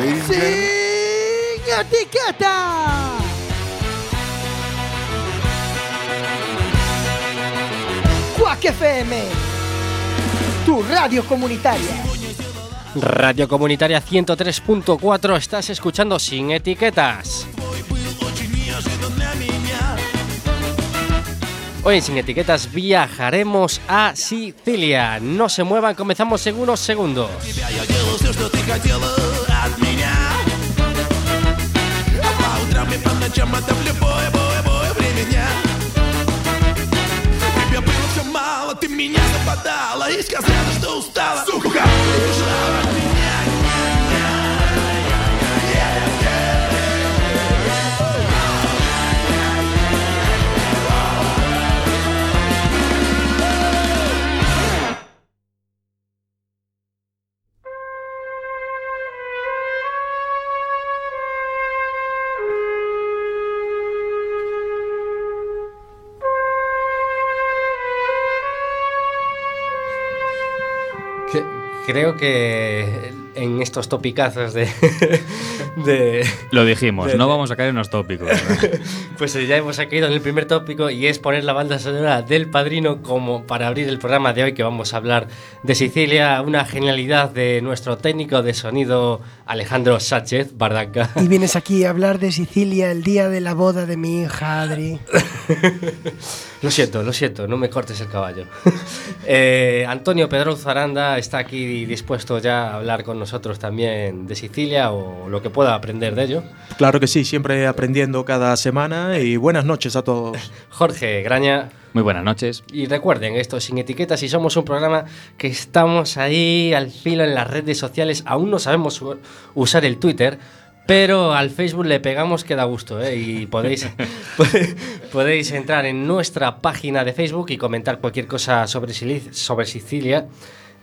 Ladies and gentlemen. ¡Sin etiqueta! Quack FM, tu radio comunitaria. Radio Comunitaria 103.4, estás escuchando sin etiquetas. Hoy en Sin Etiquetas viajaremos a Sicilia. No se muevan, comenzamos en unos segundos. Ты от меня. По утрам и по ночам это в любое, бое, бое время. Дня Тебе было все мало, ты меня западала И сказала, что устала. Сука, от Creo que en estos topicazos de, de, Lo dijimos, De- no vamos a caer en los tópicos. Pues ya hemos caído en el primer tópico y es poner la banda sonora del Padrino como para abrir el programa de hoy que vamos a hablar de Sicilia, una genialidad de nuestro técnico de sonido Alejandro Sánchez Bardanca. Y vienes aquí a hablar de Sicilia el día de la boda de mi hija Adri. Lo siento, lo siento, no me cortes el caballo. Eh, Antonio Pedro Zaranda está aquí dispuesto ya a hablar con nosotros también de Sicilia o lo que pueda aprender de ello. Claro que sí, siempre aprendiendo cada semana y buenas noches a todos. Jorge Graña, Muy buenas noches. Y recuerden, esto sin etiquetas y somos un programa que estamos ahí al filo en las redes sociales. Aún no sabemos usar el Twitter, pero al Facebook le pegamos que da gusto. ¿eh? Y podéis, podéis entrar en nuestra página de Facebook y comentar cualquier cosa sobre, sobre Sicilia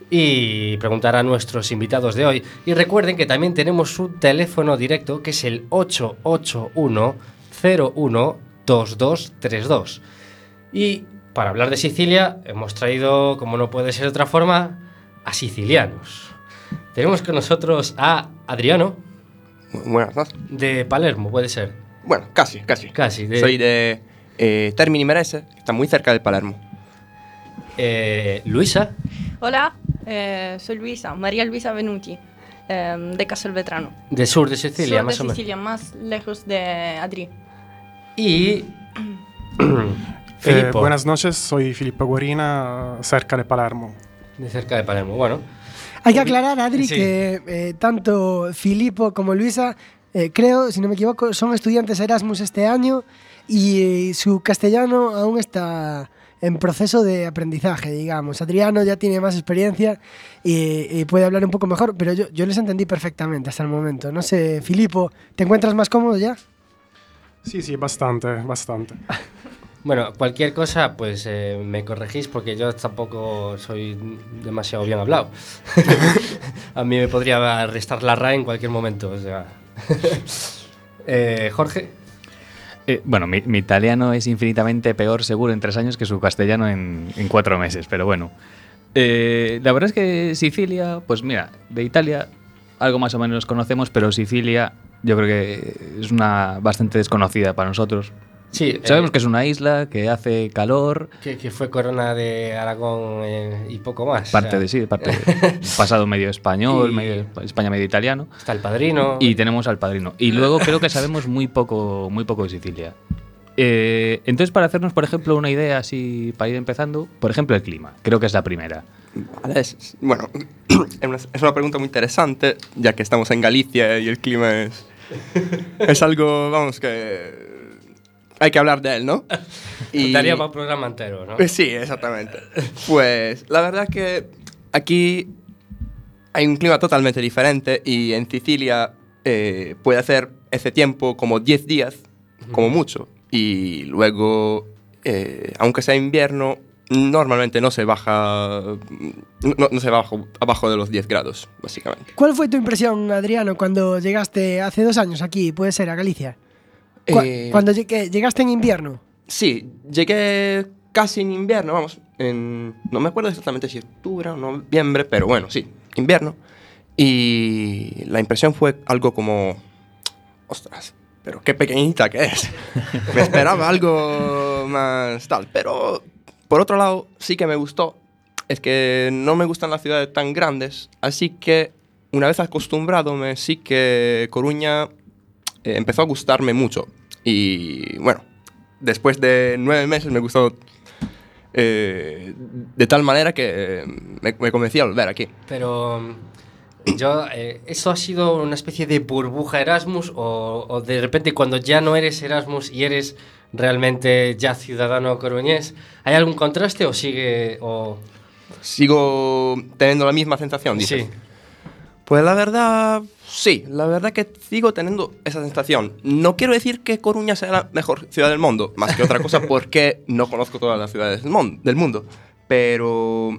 y preguntar a nuestros invitados de hoy. Y recuerden que también tenemos un teléfono directo que es el 881 01 2232. Y para hablar de Sicilia hemos traído, como no puede ser de otra forma, a sicilianos. Tenemos con nosotros a Adriano Buenas noches. de Palermo, puede ser. Bueno, casi, casi. Casi. De, Soy de eh, Termini Merese, que está muy cerca de Palermo. eh, Luisa Hola, eh, soy Luisa, María Luisa Venuti, eh, de Castelvetrano. de sur de Sicilia, Sur más de o menos. Sicilia, más lejos de Adri. Y Eh, Filippo, buenas noches, soy Filippo Guarina, cerca de Palermo. de cerca de Palermo. Bueno, Hay que aclarar, Adri, Sí. que eh, tanto Filipo como Luisa, eh, creo, si no me equivoco, son estudiantes Erasmus este año y eh, su castellano aún está en proceso de aprendizaje, digamos. Adriano ya tiene más experiencia y, y puede hablar un poco mejor, pero yo, yo les entendí perfectamente hasta el momento. No sé, Filipo, ¿te encuentras más cómodo ya? Sí, sí, bastante, bastante. bueno, cualquier cosa, pues eh, me corregís porque yo tampoco soy demasiado bien hablado. a mí me podría restar la RAE en cualquier momento. O sea. Eh, Jorge. Eh, bueno, mi, mi italiano es infinitamente peor seguro en tres años que su castellano en, en cuatro meses, pero bueno. Eh, la verdad es que Sicilia, pues mira, de Italia algo más o menos conocemos, pero Sicilia yo creo que es una bastante desconocida para nosotros. Sí, Sabemos eh, que es una isla, que hace calor, que, que fue corona de Aragón eh, y poco más. parte O sea, de sí, parte de- pasado medio español, Y- medio España medio italiano. Está el padrino. Y tenemos al padrino. Y luego creo que sabemos muy poco, muy poco de Sicilia. Eh, entonces, para hacernos, por ejemplo, una idea así, para ir empezando, por ejemplo, el clima. Creo que es la primera. Vale, es- bueno, es una, es una pregunta muy interesante, ya que estamos en Galicia y el clima es, es algo, vamos, que hay que hablar de él, ¿no? Y, Daría para un programa entero, ¿no? Sí, exactamente. Pues la verdad que aquí hay un clima totalmente diferente y en Sicilia eh, puede hacer ese tiempo como 10 días, como mucho. Y luego, eh, aunque sea invierno, normalmente no se baja, no, no se baja abajo de los 10 grados, básicamente. ¿Cuál fue tu impresión, Adriano, cuando llegaste hace dos años aquí, puede ser, a Galicia? Cu- Eh, Cuando llegué- llegaste en invierno. Sí, llegué casi en invierno, vamos, en, no me acuerdo exactamente si octubre o noviembre, pero bueno, sí, invierno. Y la impresión fue algo como, ostras, pero qué pequeñita que es. me esperaba algo más tal. Pero por otro lado, sí que me gustó. Es que no me gustan las ciudades tan grandes, así que una vez acostumbrado, me sí que Coruña eh, empezó a gustarme mucho. Y bueno, después de nueve meses me gustó eh, de tal manera que eh, me, me convencí a volver aquí. Pero mm, yo, eh, ¿eso ha sido una especie de burbuja Erasmus o, o de repente cuando ya no eres Erasmus y eres realmente ya ciudadano coruñés, ¿hay algún contraste o sigue o Sigo teniendo la misma sensación, dices. sí? Pues la verdad, sí, la verdad que sigo teniendo esa sensación. No quiero decir que Coruña sea la mejor ciudad del mundo, más que otra cosa porque no conozco todas las ciudades del, mundo, pero,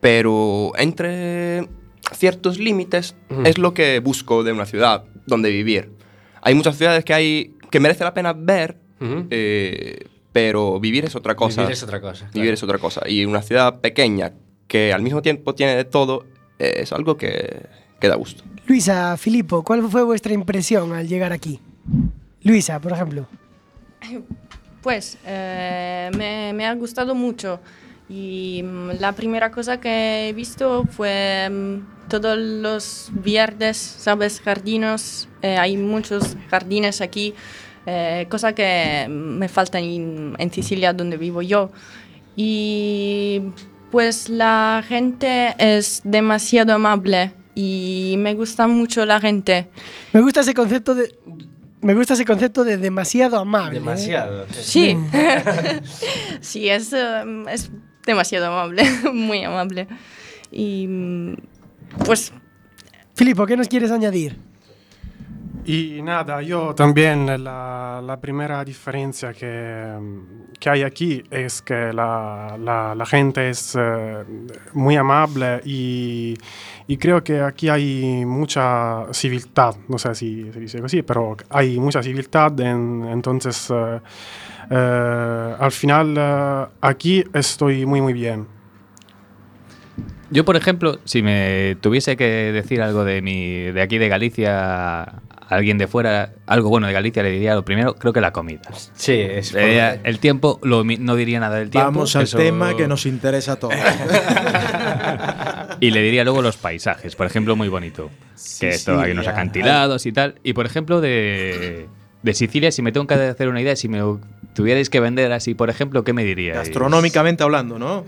pero entre ciertos límites Ujú. es lo que busco de una ciudad donde vivir. Hay muchas ciudades que, hay, que merece la pena ver, Ujú. eh, pero vivir es otra cosa. Vivir es otra cosa. Vivir es otra cosa. Y una ciudad pequeña que al mismo tiempo tiene de todo eh, es algo que, que da gusto. Luisa, Filipo, ¿cuál fue vuestra impresión al llegar aquí? Luisa, por ejemplo. Pues eh, me, me ha gustado mucho y mm, la primera cosa que he visto fue mm, todos los verdes, ¿sabes? Jardinos, eh, hay muchos jardines aquí, eh, cosa que me falta en, en Sicilia donde vivo yo. Y pues la gente es demasiado amable y me gusta mucho la gente. Me gusta ese concepto de. Me gusta ese concepto de demasiado amable. ¿eh? Demasiado. Sí, sí, es, em, es demasiado amable, muy amable. Y mm, pues Filipo, ¿qué nos quieres añadir? Y nada, yo también la, primera diferencia que, que hay aquí es que la, la- gente es eh, muy amable y, creo que aquí hay mucha civilidad, no sé si se dice así, pero hay mucha civilidad, en- entonces eh, eh, al final aquí estoy muy muy bien. Yo, por ejemplo, si me tuviese que decir algo de mi, de aquí de Galicia a alguien de fuera, algo bueno de Galicia, le diría lo primero, creo que la comida. Sí, es Le diría el tiempo, lo no diría nada del tiempo. Vamos al eso- tema que nos interesa a todos. Y le diría luego los paisajes, por ejemplo, muy bonito. que esto, hay unos acantilados y tal. Y por ejemplo, de, de Sicilia, si me tengo que hacer una idea, si me tuvierais que vender así, por ejemplo, ¿qué me diríais? Gastronómicamente hablando, ¿no?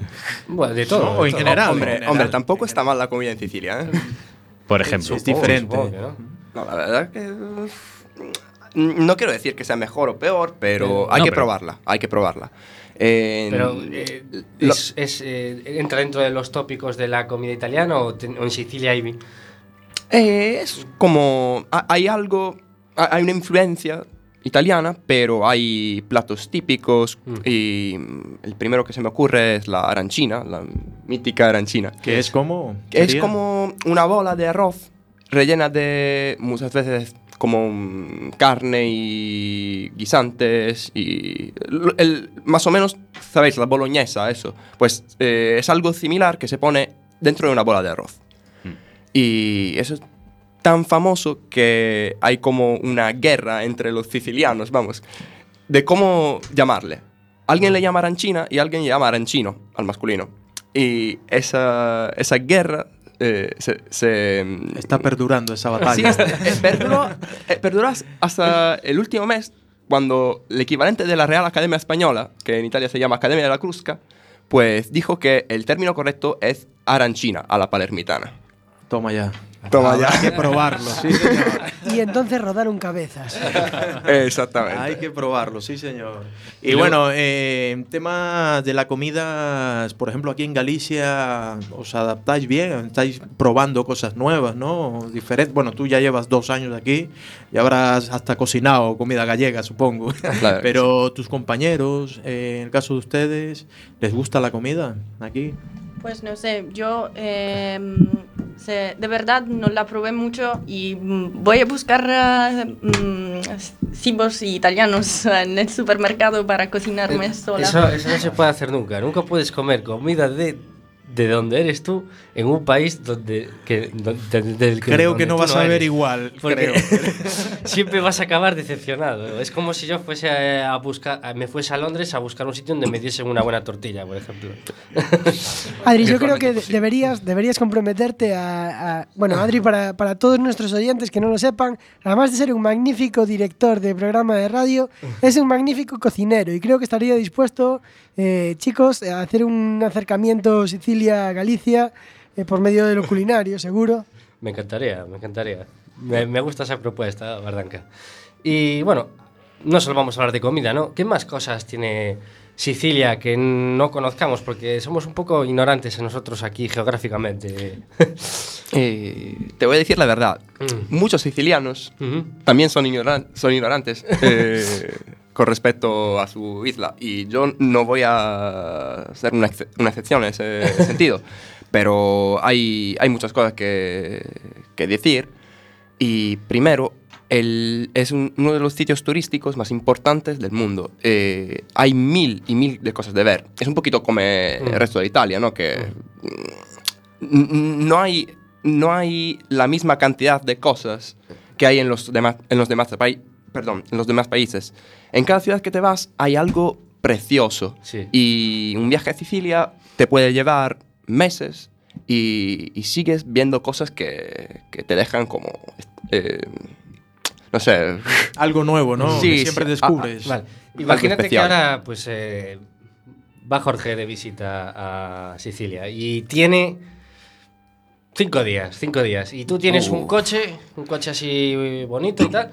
Bueno, de todo. No, de o en todo. general. hombre, en general. hombre, tampoco está mal la comida en Sicilia, ¿eh? Por ejemplo. Es diferente. Supongo no. No, la verdad que... No quiero decir que sea mejor o peor, pero Eh, hay no, que pero- probarla, hay que probarla. Pero eh, lo- es, es, eh, entra dentro de los tópicos de la comida italiana o, o en Sicilia hay Eh, es como. ha- Hay algo. Ha- Hay una influencia italiana, pero hay platos típicos. Mm. Y mm, el primero que se me ocurre es la arancina, la mítica arancina. Que es como. Que es como una bola de arroz rellena de muchas veces como mm, carne y guisantes y el, el- más o menos sabéis la boloñesa eso pues eh, es algo similar que se pone dentro de una bola de arroz y eso es tan famoso que hay como una guerra entre los sicilianos vamos de cómo llamarle alguien le llama arancina y alguien le llama arancino al masculino y esa, esa guerra eh, se, se, mm, Está perdurando esa Sí, batalla. es- eh, perduró, eh, perduró hasta el último mes, cuando el equivalente de la Real Academia Española, que en Italia se llama Academia de la Crusca, pues dijo que el término correcto es arancina a la palermitana. Toma ya. Toma ya. Hay que probarlo, sí, señor. Y entonces rodaron cabezas. Exactamente. Hay que probarlo, sí, señor. Y bueno, eh, en tema de la comida, por ejemplo, aquí en Galicia, ¿os adaptáis bien? ¿Estáis probando cosas nuevas, no? Diferente. Bueno, tú ya llevas dos años aquí y habrás hasta cocinado comida gallega, supongo. Claro Pero tus compañeros, eh, en el caso de ustedes, ¿les gusta la comida aquí? Pues no sé, yo eh, de verdad no la probé mucho y mm, voy a buscar eh, mm, cibos italianos en el supermercado para cocinarme sola. Eso, eso no se puede hacer nunca. Nunca puedes comer comida de de donde eres tú en un país donde, que, donde- del Creo donde que no vas a ver igual. Porque Creo. siempre vas a acabar decepcionado. Es como si yo fuese a, a buscar, a- me fuese a Londres a buscar un sitio donde me diesen una buena tortilla, por ejemplo. Adri, yo creo que posible. deberías, deberías comprometerte a, a- Bueno, Adri, para, para todos nuestros oyentes que no lo sepan, además de ser un magnífico director de programa de radio, es un magnífico cocinero y creo que estaría dispuesto, eh, chicos, a hacer un acercamiento Sicilia-Galicia eh, por medio de lo culinario, seguro. Me encantaría, me encantaría. Me, me gusta esa propuesta, Bardanca. Y bueno, no solo vamos a hablar de comida, ¿no? ¿Qué más cosas tiene Sicilia que no conozcamos? Porque somos un poco ignorantes nosotros aquí geográficamente. Eh, te voy a decir la verdad. Mm. Muchos sicilianos también son, ignoran- son ignorantes eh, con respecto a su isla. Y yo no voy a ser una, ex- una excepción en ese sentido. Pero hay, hay muchas cosas que, que decir. Y primero, el- es un- uno de los sitios turísticos más importantes del mundo. Eh, hay mil y mil de cosas de ver. Es un poquito como el Mm. resto de Italia, ¿no? Que n- no hay, no hay la misma cantidad de cosas que hay en los demás, en los demás, pai- perdón, en los demás países. En cada ciudad que te vas hay algo precioso. Sí. Y un viaje a Sicilia te puede llevar meses y, y sigues viendo cosas que, que te dejan como... eh, no sé. Algo nuevo, ¿no? Sí, que siempre sí. descubres. Vale. Algo Imagínate que ahora pues eh, va Jorge de visita a Sicilia y tiene cinco días, cinco días. Y tú tienes un Uh. coche, un coche así bonito y tal,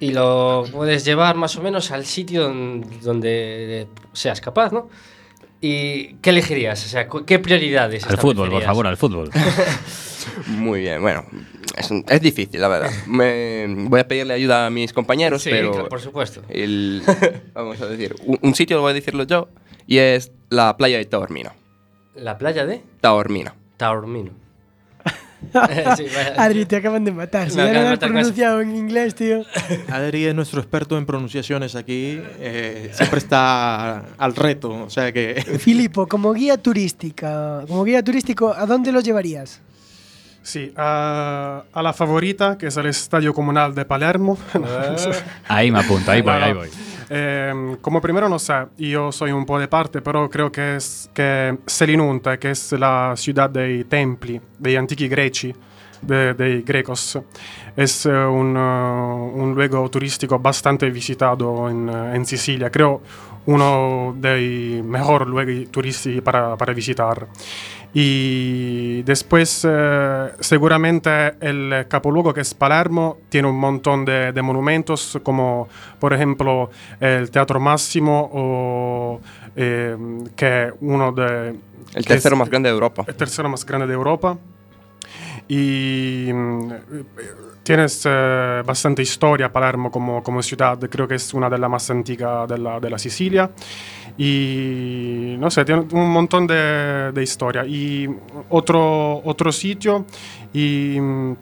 y lo puedes llevar más o menos al sitio don- donde seas capaz, ¿no? ¿Y qué elegirías? O sea, ¿qué prioridades? Al fútbol, por favor, al fútbol. Muy bien, bueno. Es, un- es difícil, la verdad. Me, voy a pedirle ayuda a mis compañeros, Sí, pero... claro, por supuesto. el- vamos a decir, un, un sitio lo voy a decirlo yo, y es la playa de Taormina. La playa de Taormina. Taormino. Sí. Adri, te acaban de matar. Si Me ya acaban lo de has matar con eso. pronunciado en inglés, tío. Adri es nuestro experto en pronunciaciones aquí. eh, siempre está al reto. O sea que. Filipo, como guía turística, como guía turístico, ¿a dónde lo llevarías? Sí, a, a la favorita, que es el Estadio Comunal de Palermo. Ahí me apunto, ahí voy, ahí voy. Eh, como primero no sé, yo soy un po' de parte, pero creo que es que Selinunte, que es la ciudad de templi, de antichi greci, de, de grecos, es eh, un, eh, un luego turístico bastante visitado en, en Sicilia, creo uno dei mejores luoghi turistici para, para visitar. Y después, eh, seguramente el capoluogo que es Palermo tiene un montón de, de monumentos, como por ejemplo el Teatro Máximo, o eh, que uno de... El que es tercero más grande de Europa. El tercero más grande de Europa. Y mm, tienes eh, bastante historia Palermo como, como ciudad, creo que es una de las más antiguas de la, de la Sicilia. Y no sé, tiene un montón de, de historia. Y otro, otro sitio, y mm,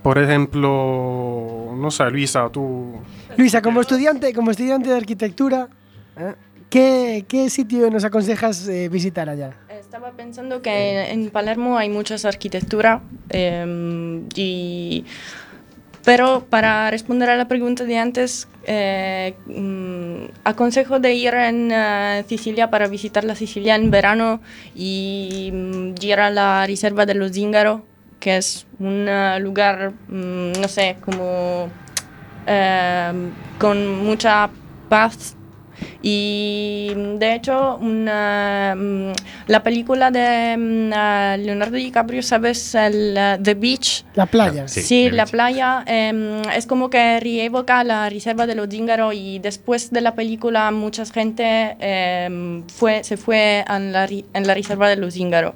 por ejemplo, no sé, Luisa, tú... Luisa, como estudiante, como estudiante de arquitectura, ¿eh? ¿qué, qué sitio nos aconsejas eh, visitar allá? Estaba pensando que en Palermo hay muchas arquitectura eh, y pero para responder a la pregunta de antes, eh, mm, aconsejo de ir en eh, Sicilia para visitar la Sicilia en verano y mm, ir a la Reserva de los Zingaro, que es un eh, lugar, mm, no sé, como eh, con mucha paz y de hecho una, mm, la película de mm, Leonardo DiCaprio, ¿sabes? El, ah, The Beach. La playa. Sí. Sí, la Beach. playa em, es como que reevoca la reserva de los Zingaro y después de la película mucha gente em, fue, se fue en la, en la reserva de los Zingaro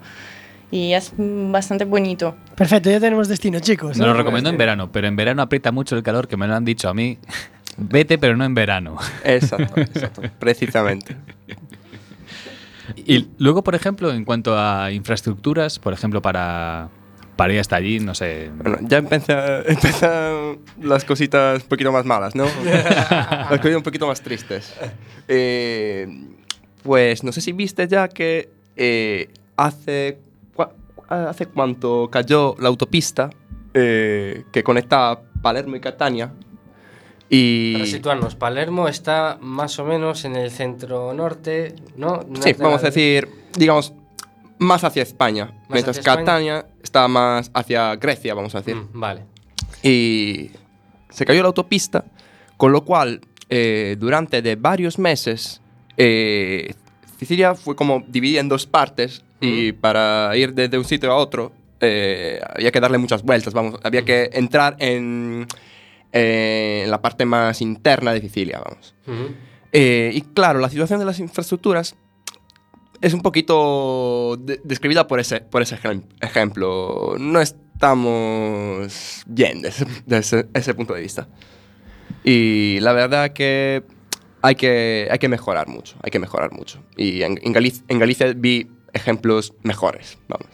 y es bastante bonito. Perfecto, ya tenemos destino, chicos. Me ¿eh? lo recomiendo en verano, pero en verano aprieta mucho el calor, que me lo han dicho a mí. Vete, pero no en verano. Exacto, exacto. Precisamente. Y luego, por ejemplo, en cuanto a infraestructuras, por ejemplo, para, para ir hasta allí, no sé. Bueno, ya empieza- empiezan las cositas un poquito más malas, ¿no? las cositas un poquito más tristes. Eh, pues no sé si viste ya que eh, hace, hace cuánto cayó la autopista eh, que conecta Palermo y Catania. Y Para situarnos, Palermo está más o menos en el centro norte, ¿no? Sí, de vamos a decir, digamos, más hacia España, mientras hacia España. Catania está más hacia Grecia, vamos a decir. Mm, vale. y se cayó la autopista, con lo cual eh, durante de varios meses eh, Sicilia fue como dividida en dos partes y para ir desde un sitio a otro eh, había que darle muchas vueltas, vamos, había que entrar en, eh, en la parte más interna de Sicilia, vamos. Ujú. Eh, y claro, la situación de las infraestructuras es un poquito de- describida por ese, por ese ejem- ejemplo. No estamos bien desde, desde ese punto de vista. Y la verdad que hay que, hay que mejorar mucho, hay que mejorar mucho. Y en, en Galicia, en Galicia vi ejemplos mejores, vamos.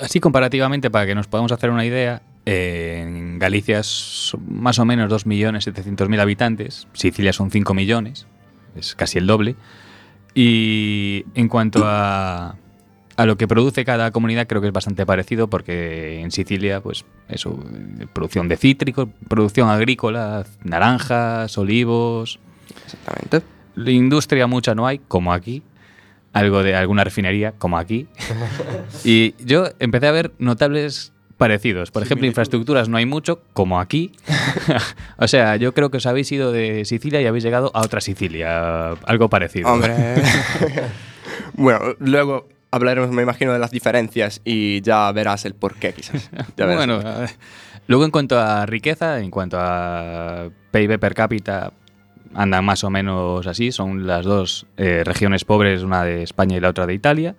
Así comparativamente, para que nos podamos hacer una idea, eh, en Galicia son más o menos 2.700.000 habitantes, Sicilia son 5 millones, es casi el doble. Y en cuanto a, a lo que produce cada comunidad, creo que es bastante parecido, porque en Sicilia, pues eso, producción de cítricos, producción agrícola, naranjas, olivos, Exactamente. la industria mucha no hay, como aquí. Algo de alguna refinería, como aquí. y yo empecé a ver notables parecidos. Por ejemplo, infraestructuras no hay mucho, como aquí. o sea, yo creo que os habéis ido de Sicilia y habéis llegado a otra Sicilia. Algo parecido. Hombre. bueno, luego hablaremos, me imagino, de las diferencias y ya verás el porqué, quizás. Ya verás. bueno, eh, luego en cuanto a riqueza, en cuanto a PIB per cápita, andan más o menos así. Son las dos eh, regiones pobres, una de España y la otra de Italia.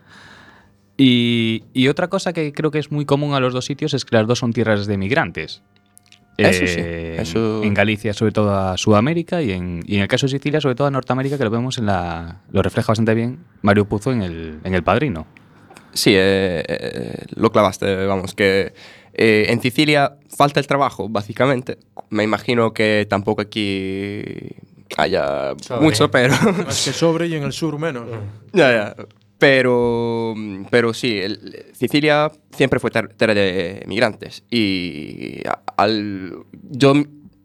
Y, y otra cosa que creo que es muy común a los dos sitios es que las dos son tierras de migrantes. Eso sí, Eh, eso- En Galicia, sobre todo a Sudamérica, y en, y en el caso de Sicilia, sobre todo a Norteamérica, que lo vemos en la. Lo refleja bastante bien Mario Puzo en el, en el Padrino. Sí, eh, eh, lo clavaste, vamos, que eh, en Sicilia falta el trabajo, básicamente. Me imagino que tampoco aquí haya Sobre. mucho, pero... Más que sobre y en el sur menos. ya, ya. Pero, pero sí, el- Sicilia siempre fue ter- tierra de migrantes. Y al, yo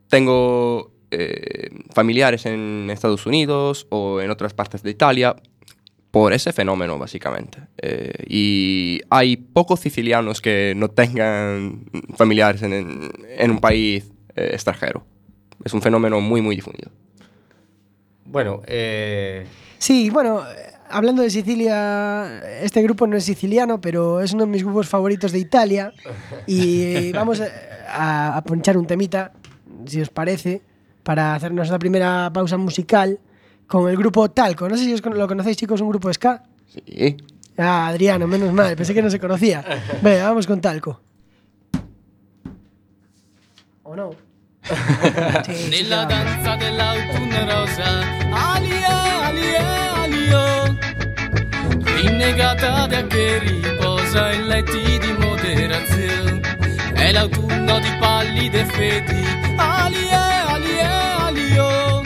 tengo eh, familiares en Estados Unidos o en otras partes de Italia por ese fenómeno, básicamente. Eh, y hay pocos sicilianos que no tengan familiares en, en- en un país eh, extranjero. Es un fenómeno muy, muy difundido. Bueno, eh, Sí, bueno, hablando de Sicilia, este grupo no es siciliano, pero es uno de mis grupos favoritos de Italia. Y vamos a, a ponchar un temita, si os parece, para hacernos la primera pausa musical con el grupo Talco. No sé si os con- lo conocéis, chicos, un grupo ska. Sí. Ah, Adriano, menos mal, pensé que no se conocía. Venga, vamos con Talco. ¿O no? Nella danza dell'autunno rosa Alie, alie, alio. Rinnegata da che riposa in letti di moderazione. È l'autunno di pallide feti Alie, alie, alio.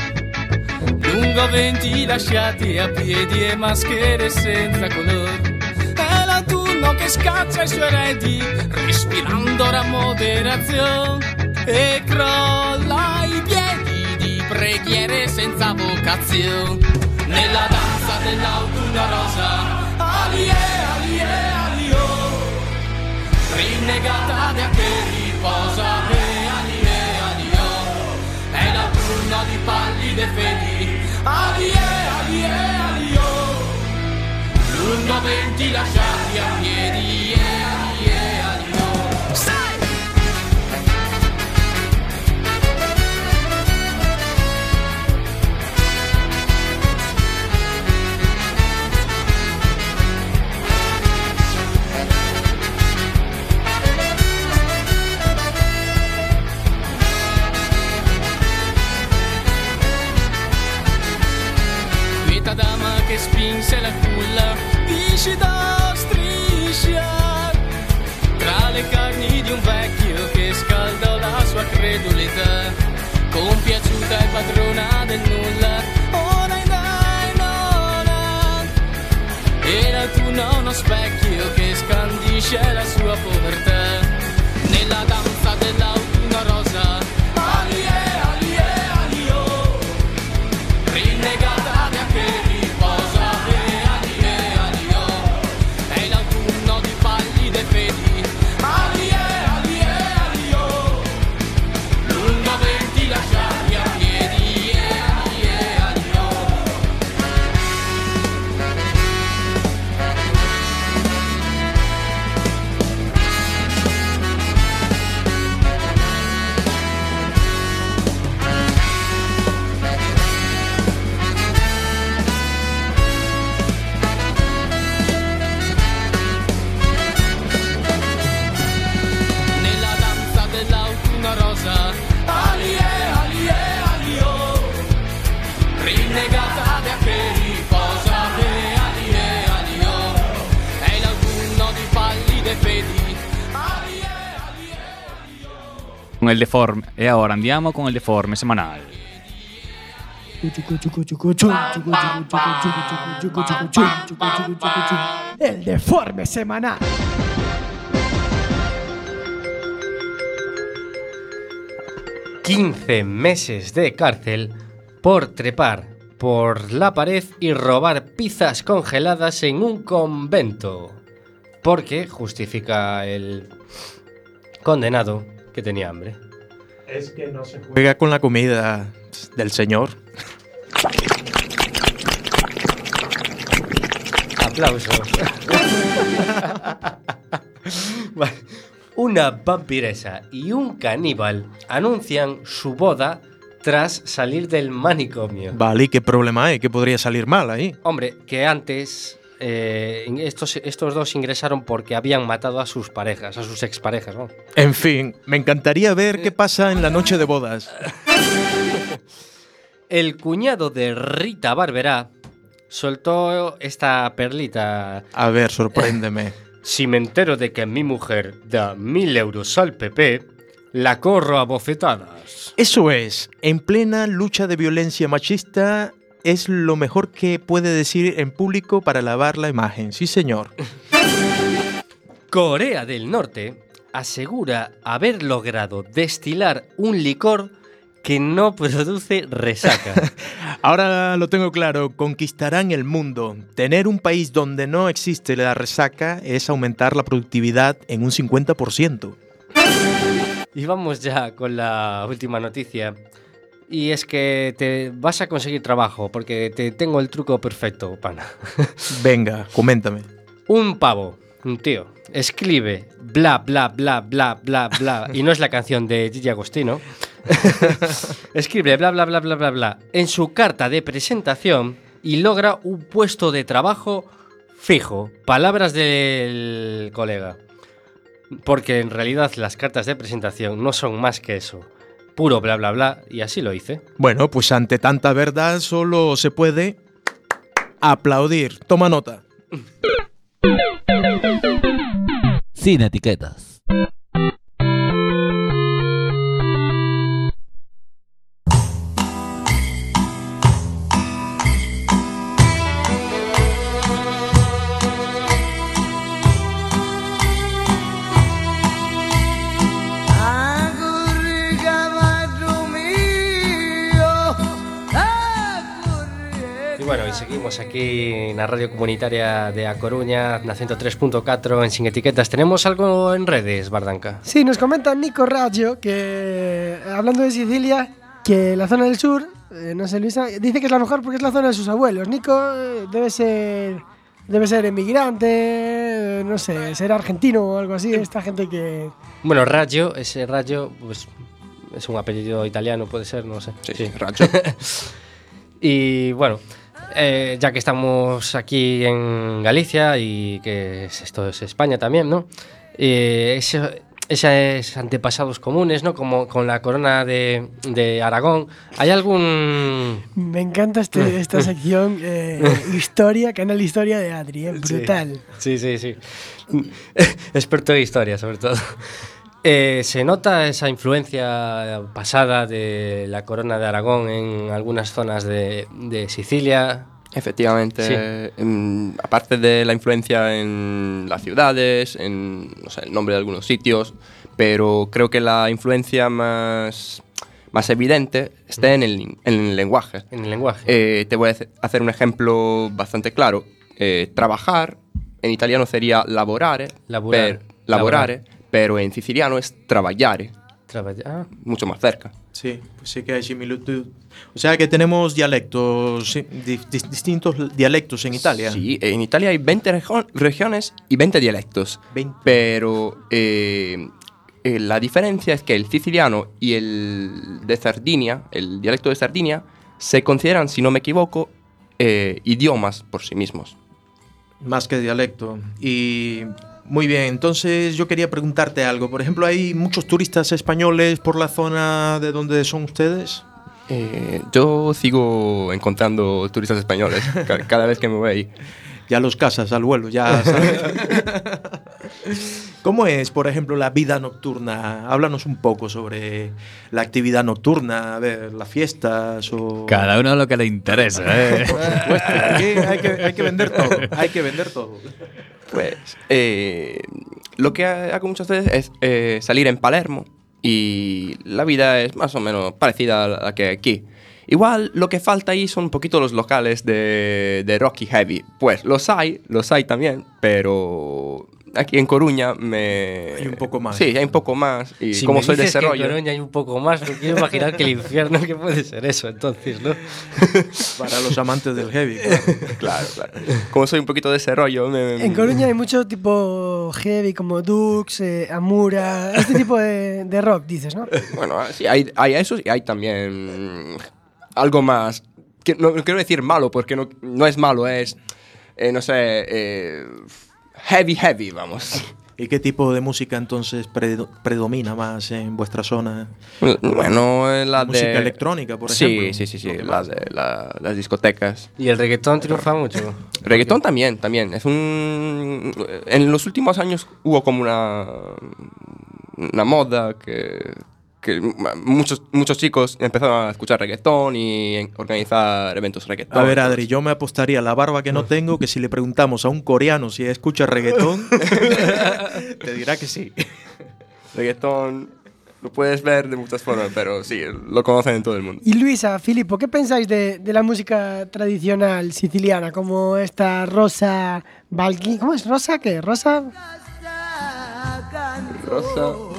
Lungo venti lasciati a piedi e maschere senza colore. È l'autunno che scaccia i suoi eredi Respirando la moderazione E crolla i piedi di preghiere senza vocazione. Nella danza dell'autunno rosa Alie, alie, alio Rinnegata da che riposa E alie, alio È l'autunno di pallide fedi Alie, alie, alio Lungo venti lasciati a piedi che spinse la culla. Viscida striscia Tra le carni di un vecchio che scaldò la sua credulità. Compiaciuta e padrona del nulla Oh nai nai nona E E l'autunno uno specchio che scandisce la sua povertà. Nella danza dell'autunno rosa Con el deforme. E ahora andiamo con el deforme semanal. El deforme semanal. ...15 meses de cárcel por trepar por la pared y robar pizzas congeladas en un convento. Porque justifica el condenado que tenía hambre. Es que no se juega con la comida del señor. Aplausos. Una vampiresa y un caníbal anuncian su boda tras salir del manicomio. Vale, ¿y qué problema hay? ¿Qué podría salir mal ahí? Hombre, que antes eh, estos, estos dos ingresaron porque habían matado a sus parejas, a sus exparejas. ¿no? En fin, me encantaría ver qué pasa en la noche de bodas. El cuñado de Rita Barberá soltó esta perlita. A ver, sorpréndeme. Si me entero de que mi mujer da mil euros al PP, la corro a bofetadas. Eso es, en plena lucha de violencia machista, es lo mejor que puede decir en público para lavar la imagen. Sí, señor. Corea del Norte asegura haber logrado destilar un licor que no produce resaca. Ahora lo tengo claro, conquistarán el mundo. Tener un país donde no existe la resaca es aumentar la productividad en un 50%. Y vamos ya con la última noticia. Y es que te vas a conseguir trabajo porque te tengo el truco perfecto, pana. Venga, coméntame. Un pavo, un tío, escribe bla bla bla bla bla bla y no es la canción de Gigi Agostino. escribe bla bla bla bla bla bla en su carta de presentación y logra un puesto de trabajo fijo. Palabras del colega. Porque en realidad las cartas de presentación no son más que eso. Puro bla bla bla y así lo hice. Bueno, pues ante tanta verdad solo se puede aplaudir. Toma nota. Sin etiquetas. Seguimos aquí en la radio comunitaria de A Coruña, na 103.4 en Sin Etiquetas. ¿Tenemos algo en redes, Bardanca? Sí, nos comenta Nico Raggio que, hablando de Sicilia, que la zona del sur, eh, no sé, Luisa, dice que es la mejor porque es la zona de sus abuelos. Nico eh, debe ser debe ser emigrante, eh, no sé, ser argentino o algo así. Esta gente que. Bueno, Raggio, ese Raggio, pues es un apellido italiano, puede ser, no sé. Sí, sí, Raggio. y bueno, eh, ya que estamos aquí en Galicia y que es- esto es España también, ¿no? Eh, esos antepasados comunes, ¿no? Como con la corona de, de Aragón. ¿Hay algún Me encanta este- esta sección eh, historia, canal historia de Adri, eh, brutal. Sí, sí, sí. Experto de historia, sobre todo. Eh, ¿Se nota esa influencia pasada de la corona de Aragón en algunas zonas de, de Sicilia? Efectivamente, em, aparte de la influencia en las ciudades, en no sé, el nombre de algunos sitios, pero creo que la influencia más, más evidente está en el, en el lenguaje. En el lenguaje. Eh, te voy a hace- hacer un ejemplo bastante claro. Eh, trabajar en italiano sería lavorare, Lavorare. per- lavorare, pero en siciliano es trabajare, Traballa- ah, mucho más cerca. Sí, pues sí que hay similitud. O sea que tenemos dialectos, di- distintos dialectos en Italia. Sí, en Italia hay 20 rejo- regiones y 20 dialectos. 20. Pero eh, eh, la diferencia es que el siciliano y el de Sardinia, el dialecto de Sardinia, se consideran, si no me equivoco, eh, idiomas por sí mismos. Más que dialecto. Y muy bien, entonces yo quería preguntarte algo. Por ejemplo, ¿hay muchos turistas españoles por la zona de donde son ustedes? Eh, yo sigo encontrando turistas españoles ca- cada vez que me voy ahí. Ya los casas al vuelo, ya sabes. ¿Cómo es, por ejemplo, la vida nocturna? Háblanos un poco sobre la actividad nocturna, a ver, las fiestas o... Cada uno lo que le interesa, ¿eh? Por supuesto, aquí hay que, hay que vender todo, hay que vender todo. Pues eh, lo que hago muchas veces es eh, salir en Palermo y la vida es más o menos parecida a la que aquí. Igual lo que falta ahí son un poquito los locales de, de rock y heavy. Pues los hay, los hay también, pero aquí en Coruña me... Hay un poco más. Sí, hay un poco más. Y si como me soy de dices ese que en. Coruña hay un poco más, no quiero imaginar que el infierno que puede ser eso, entonces, ¿no? Para los amantes del heavy. Claro, claro. Como soy un poquito de ese rollo... me- En Coruña hay mucho tipo heavy como Dux, eh, Amura, este tipo de, de rock, dices, ¿no? Bueno, sí, hay, hay esos y hay también algo más. Que no, no quiero decir malo, porque no, no es malo, es, eh, no sé, eh, heavy, heavy, vamos. ¿Y qué tipo de música entonces predo- predomina más en vuestra zona? Bueno, eh, la Música de... electrónica, por sí, ejemplo. Sí, sí, sí, Lo que la más. de la- las discotecas. Y el reggaetón triunfa mucho. Reggaetón también, también. Es un... En los últimos años hubo como una... Una moda que... Que muchos, muchos chicos empezaron a escuchar reggaetón y organizar eventos reggaetón. A ver, Adri, yo me apostaría la barba que no tengo que si le preguntamos a un coreano si escucha reggaetón, te dirá que sí. Reggaetón lo puedes ver de muchas formas, pero sí, lo conocen en todo el mundo. Y Luisa, Filippo, ¿qué pensáis de, de la música tradicional siciliana? Como esta Rosa Balqui... ¿Cómo es? ¿Rosa qué? ¿Rosa? Rosa.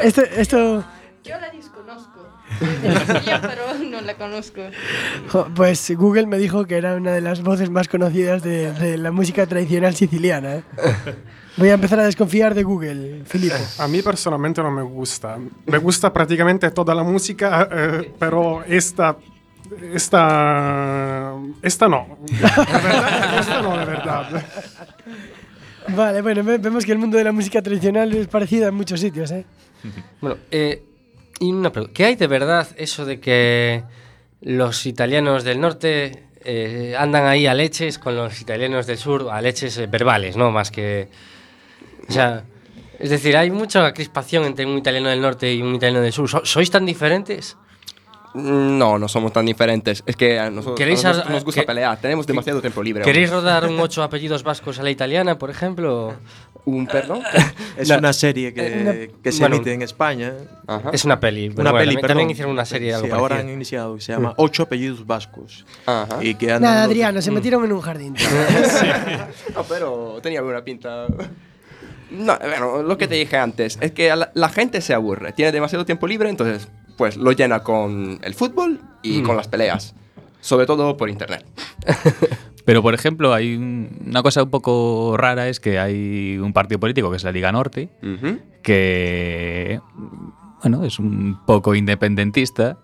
Esto, esto Yo la desconozco. Yo, pero no la conozco. pues Google me dijo que era una de las voces más conocidas de, de la música tradicional siciliana. ¿eh? Voy a empezar a desconfiar de Google, Filippo. A mí personalmente no me gusta. Me gusta prácticamente toda la música, eh, pero esta, esta, esta no. De verdad, esta no, de verdad. Vale, bueno, ve- vemos que el mundo de la música tradicional es parecido en muchos sitios, ¿eh? Bueno, eh, y una pregunta. ¿Qué hay de verdad eso de que los italianos del norte eh, andan ahí a leches con los italianos del sur, a leches eh, verbales, ¿no? Más que... O sea, es decir, hay mucha crispación entre un italiano del norte y un italiano del sur. ¿So- ¿Sois tan diferentes? No, no somos tan diferentes. Es que a nosotros, ¿Queréis a nosotros nos gusta que- pelear. Tenemos demasiado tiempo libre. ¿Queréis hombre. rodar un ocho apellidos vascos a la italiana, por ejemplo? ¿Un perdón? Es No. una serie que, Una- que se bueno, emite en España. Ajá. Es una peli. pero Una bueno, peli, también, también hicieron una serie algo Sí, ahora han iniciado, que se llama Ocho apellidos vascos. Ajá. Y que Nada, Adriano, se metieron en un jardín. No, pero tenía buena pinta. No, bueno, lo que te dije antes es que la, la gente se aburre, tiene demasiado tiempo libre, entonces pues lo llena con el fútbol y Mm. con las peleas, sobre todo por internet. Pero, por ejemplo, hay un- una cosa un poco rara, es que hay un partido político que es la Liga Norte, que bueno, es un poco independentista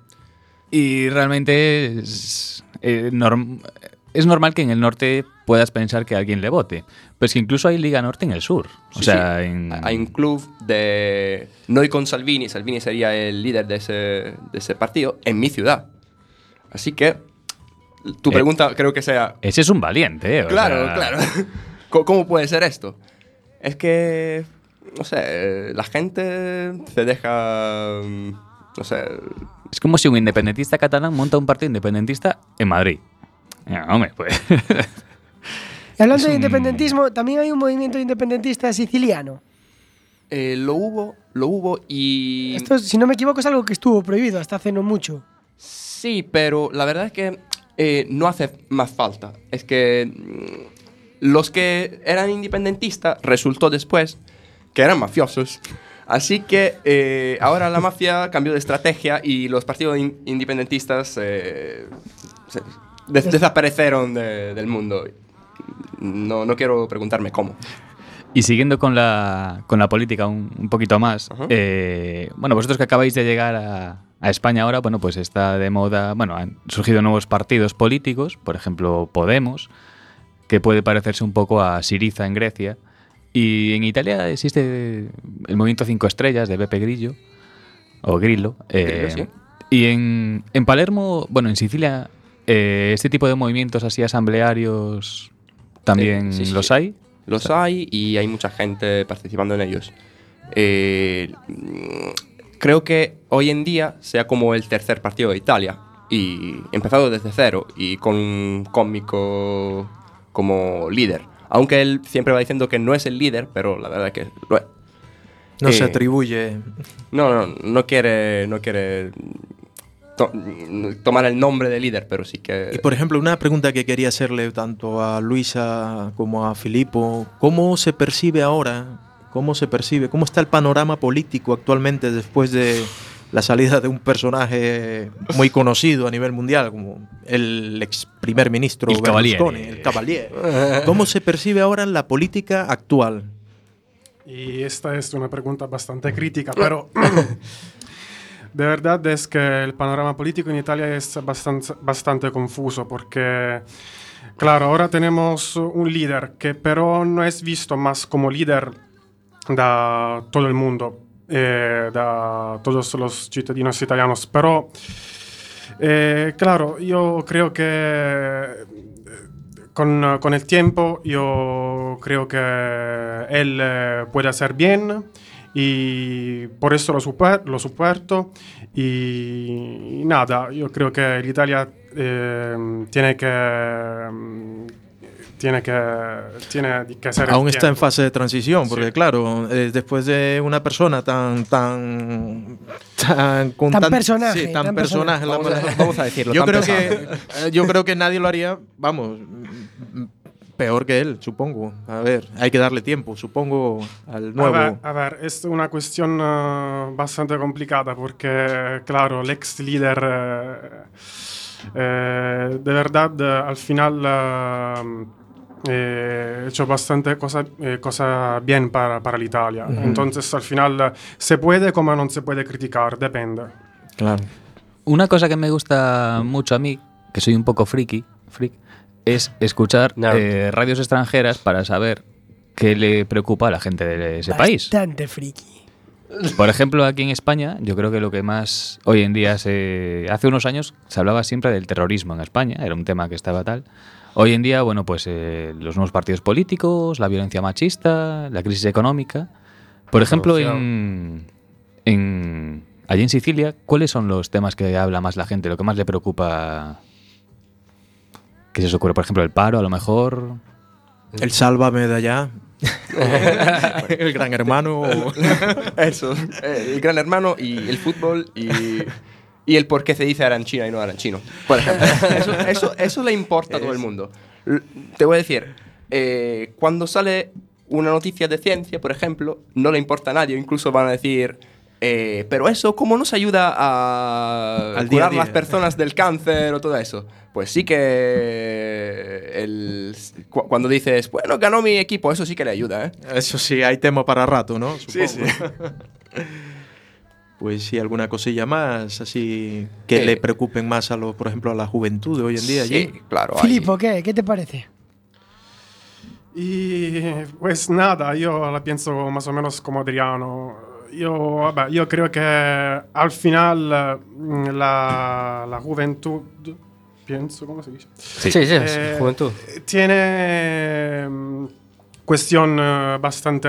y realmente es, eh, norm- es normal que en el norte puedas pensar que alguien le vote. Pues que incluso hay Liga Norte en el sur. O Sí, sea, sí. en- hay un club de Noi con Salvini, Salvini sería el líder de ese, de ese partido en mi ciudad. Así que tu Eh, pregunta creo que sea ese es un valiente, ¿eh? Claro, sea, claro. ¿Cómo- ¿Cómo puede ser esto? Es que, no sé, la gente se deja, mm, no sé, Es como si un independentista catalán monta un partido independentista en Madrid. Ya, hombre, pues. Y hablando Es de un- independentismo, también hay un movimiento independentista siciliano. Eh, lo hubo, lo hubo y... Esto, si no me equivoco, es algo que estuvo prohibido hasta hace no mucho. Sí, pero la verdad es que eh, no hace más falta. Es que mm, los que eran independentistas resultó después que eran mafiosos. Así que eh, ahora la mafia cambió de estrategia y los partidos in- independentistas eh, se- des- desaparecieron de- del mundo. No, no quiero preguntarme cómo. Y siguiendo con la, con la política un, un poquito más, eh, bueno, vosotros que acabáis de llegar a, a España ahora, bueno, pues está de moda, bueno, han surgido nuevos partidos políticos, por ejemplo, Podemos, que puede parecerse un poco a Siriza en Grecia. Y en Italia existe el movimiento Cinco Estrellas de Beppe Grillo, o Grillo. eh, sí. Y en, en Palermo, bueno, en Sicilia, eh, este tipo de movimientos así asamblearios también sí, sí. los hay. Los hay y hay mucha gente participando en ellos. Eh, creo que hoy en día sea como el tercer partido de Italia. Y empezado desde cero y con un cómico como líder. Aunque él siempre va diciendo que no es el líder, pero la verdad es que lo es. No se Eh, atribuye. No, no, no quiere, no quiere to- tomar el nombre de líder, pero sí que... Y por ejemplo, una pregunta que quería hacerle tanto a Luisa como a Filippo, ¿cómo se percibe ahora? ¿Cómo se percibe? ¿Cómo está el panorama político actualmente después de la salida de un personaje muy conocido a nivel mundial, como el ex primer ministro Cavaliere. Berlusconi, el Cavaliere? ¿Cómo se percibe ahora la política actual? Y esta es una pregunta bastante crítica, pero de verdad es que el panorama político en Italia es bastante, bastante confuso porque, claro, ahora tenemos un líder que pero no es visto más como líder da todo el mundo, eh, da todos los ciudadanos italianos, pero, eh, claro, yo creo que con, con el tiempo yo creo que él eh, puede hacer bien y por eso lo, super, lo soporto y, y nada, yo creo que Italia eh, tiene que mm, tiene que tiene que hacer el Aún está en fase de transición, porque claro, eh, después de una persona tan tan tan con Tan personaje, sí, tan, tan personaje, personaje. Vamos a- vamos a decirlo, Yo tan creo que eh, yo creo que nadie lo haría, vamos, peor que él, supongo. A ver, hay que darle tiempo, supongo, al A nuevo. ver, a ver, es una cuestión eh, bastante complicada porque, claro, el ex líder, eh, eh, de verdad, al final eh, eh, ha hecho bastante cosa, eh, cosa bien para, para l'Italia. Ujú. Entonces, al final, se puede como no se puede criticar, depende. Claro. Una cosa que me gusta mucho a mí, que soy un poco friki, freak, es escuchar eh, radios extranjeras para saber qué le preocupa a la gente de ese país. Bastante friki. Por ejemplo, aquí en España, yo creo que lo que más hoy en día se. Hace unos años se hablaba siempre del terrorismo en España, era un tema que estaba tal. Hoy en día, bueno, pues eh, los nuevos partidos políticos, la violencia machista, la crisis económica. Por ejemplo, en, en. Allí en Sicilia, ¿cuáles son los temas que habla más la gente? Lo que más le preocupa. ¿Qué se os ocurre? Por ejemplo, el paro, a lo mejor. El sálvame de allá. el gran hermano. Eso, eh, el gran hermano y el fútbol y, y el por qué se dice Aranchina y no Aranchino. Por ejemplo, eso, eso, eso le importa a todo el mundo. Te voy a decir, eh, cuando sale una noticia de ciencia, por ejemplo, no le importa a nadie, incluso van a decir... eh, pero eso, ¿cómo nos ayuda a Al día a curar día. las personas del cáncer o todo eso? Pues sí que el, cu- cuando dices, bueno, ganó mi equipo, eso sí que le ayuda, ¿eh? Eso sí, hay tema para rato, ¿no? Sí, Supongo. sí. Pues sí, alguna cosilla más, así que Eh. le preocupen más a los, por ejemplo, a la juventud de hoy en día allí. Sí, claro. Filippo, ¿qué? ¿Qué te parece? Y pues nada, yo la pienso más o menos como Adriano. Yo, vabbè, yo creo que al final mm, la, la juventud, pienso, ¿cómo se dice? Sí, sí, sí, juventud. Tiene mm, cuestión eh, bastante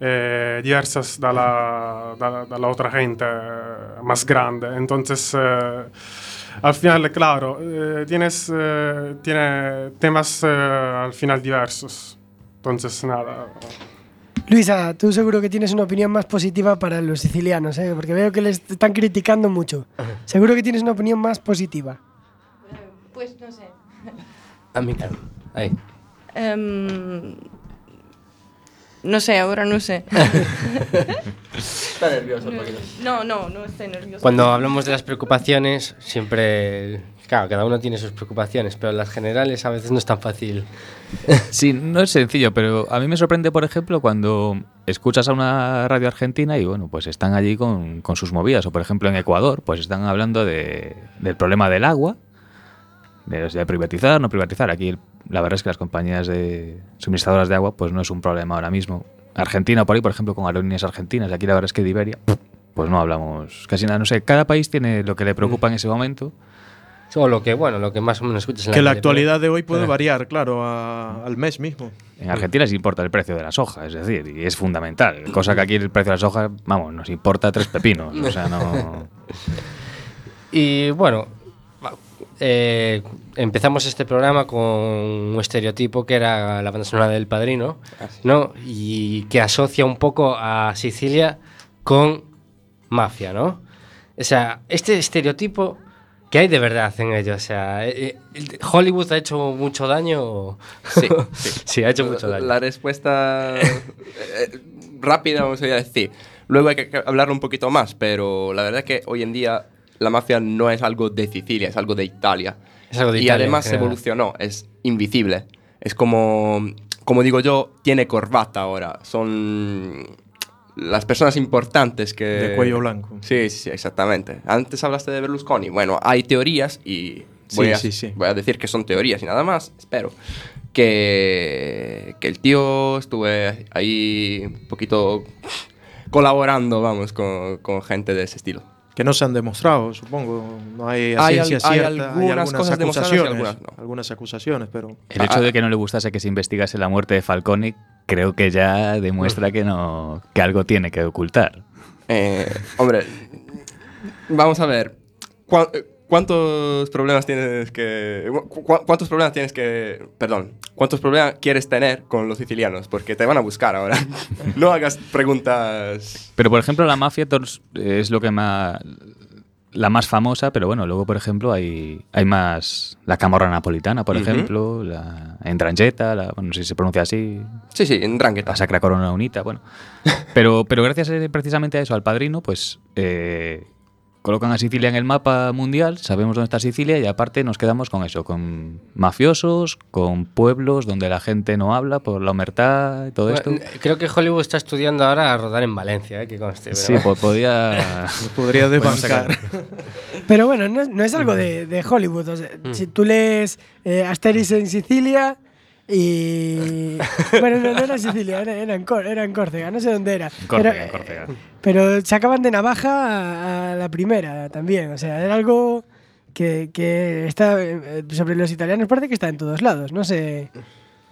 eh, diversas dalla, dalla, dalla otra gente eh, más grande. Entonces, eh, al final, claro, eh, tienes eh, tiene temas eh, al final diversos. Entonces, nada. Luisa, tú seguro que tienes una opinión más positiva para los sicilianos, ¿eh? porque veo que les están criticando mucho. Seguro que tienes una opinión más positiva. Pues no sé. A mí, ahí. Em, no sé, ahora no sé. Está nervioso. No, no, no estoy nervioso. Cuando hablamos de las preocupaciones, siempre. Claro, cada uno tiene sus preocupaciones, pero las generales a veces no es tan fácil. Sí, no es sencillo, pero a mí me sorprende, por ejemplo, cuando escuchas a una radio argentina y, bueno, pues están allí con, con sus movidas. O, por ejemplo, en Ecuador, pues están hablando de- del problema del agua, de, de privatizar, no privatizar. Aquí la verdad es que las compañías de suministradoras de agua, pues no es un problema ahora mismo. Argentina, por ahí, por ejemplo, con aerolíneas argentinas. Aquí la verdad es que de Iberia, pues no hablamos casi nada. No sé, cada país tiene lo que le preocupa en ese momento. O lo que, bueno, lo que más o menos escuchas en Que la actualidad de hoy puede Eh. variar, claro, a- al mes mismo. En Argentina les importa el precio de la soja, es decir, y es fundamental. Cosa que aquí el precio de la soja, vamos, nos importa tres pepinos. O sea, no. Y bueno, eh, empezamos este programa con un estereotipo que era la banda sonora del Padrino, ¿no? Y que asocia un poco a Sicilia con mafia, ¿no? O sea, este estereotipo que hay de verdad en ello, o sea, eh, eh, Hollywood ha hecho mucho daño. Sí, sí. sí, ha hecho mucho daño. La respuesta eh, rápida, vamos a decir. Luego hay que hablarlo un poquito más, pero la verdad que hoy en día la mafia no es algo de Sicilia, es algo de Italia. Es algo de y Italia, además evolucionó, es invisible. Es como, como digo yo, tiene corbata ahora. Son las personas importantes que... De cuello blanco. Sí, sí, sí, exactamente. Antes hablaste de Berlusconi. Bueno, hay teorías y voy, Sí, a, sí, sí. voy a decir que son teorías y nada más, espero. Que, que el tío estuve ahí un poquito colaborando, vamos, con, con gente de ese estilo. Que no se han demostrado, supongo. No hay, Hay ciencia al- hay algunas hay algunas cosas demostradas y acusaciones. algunas no. algunas acusaciones, pero. El hecho de que no le gustase que se investigase la muerte de Falcone, creo que ya demuestra que no que algo tiene que ocultar. Eh, hombre, vamos a ver. ¿Cuá- eh, ¿Cuántos problemas tienes que... cu- cu- ¿Cuántos problemas tienes que... Perdón. ¿Cuántos problemas quieres tener con los sicilianos? Porque te van a buscar ahora. no hagas preguntas... Pero por ejemplo, la mafia es lo que más la más famosa, pero bueno, luego por ejemplo hay hay más la camorra napolitana, por ejemplo, la Entranjeta, la bueno, no sé si se pronuncia así. Sí, sí, en La Sacra Corona Unita, bueno. Pero pero gracias eh, precisamente a eso al padrino, pues eh, colocan a Sicilia en el mapa mundial, sabemos dónde está Sicilia y aparte nos quedamos con eso, con mafiosos, con pueblos donde la gente no habla por la omertad y todo esto. Creo que Hollywood está estudiando ahora a rodar en Valencia, ¿eh? que conste. Sí, pero- pues podía Podría desbancar. Pero bueno, no, es- no es algo de, de Hollywood. o sea, Si tú lees eh, Asterix en Sicilia y... Bueno, no, no era Sicilia, era, era en, Cór- era en Córcega, no sé dónde era. En Córcega, Era- en Córcega. Pero sacaban de navaja a, a la primera también. O sea, era algo que, que está eh, sobre los italianos, parece que está en todos lados. No sé.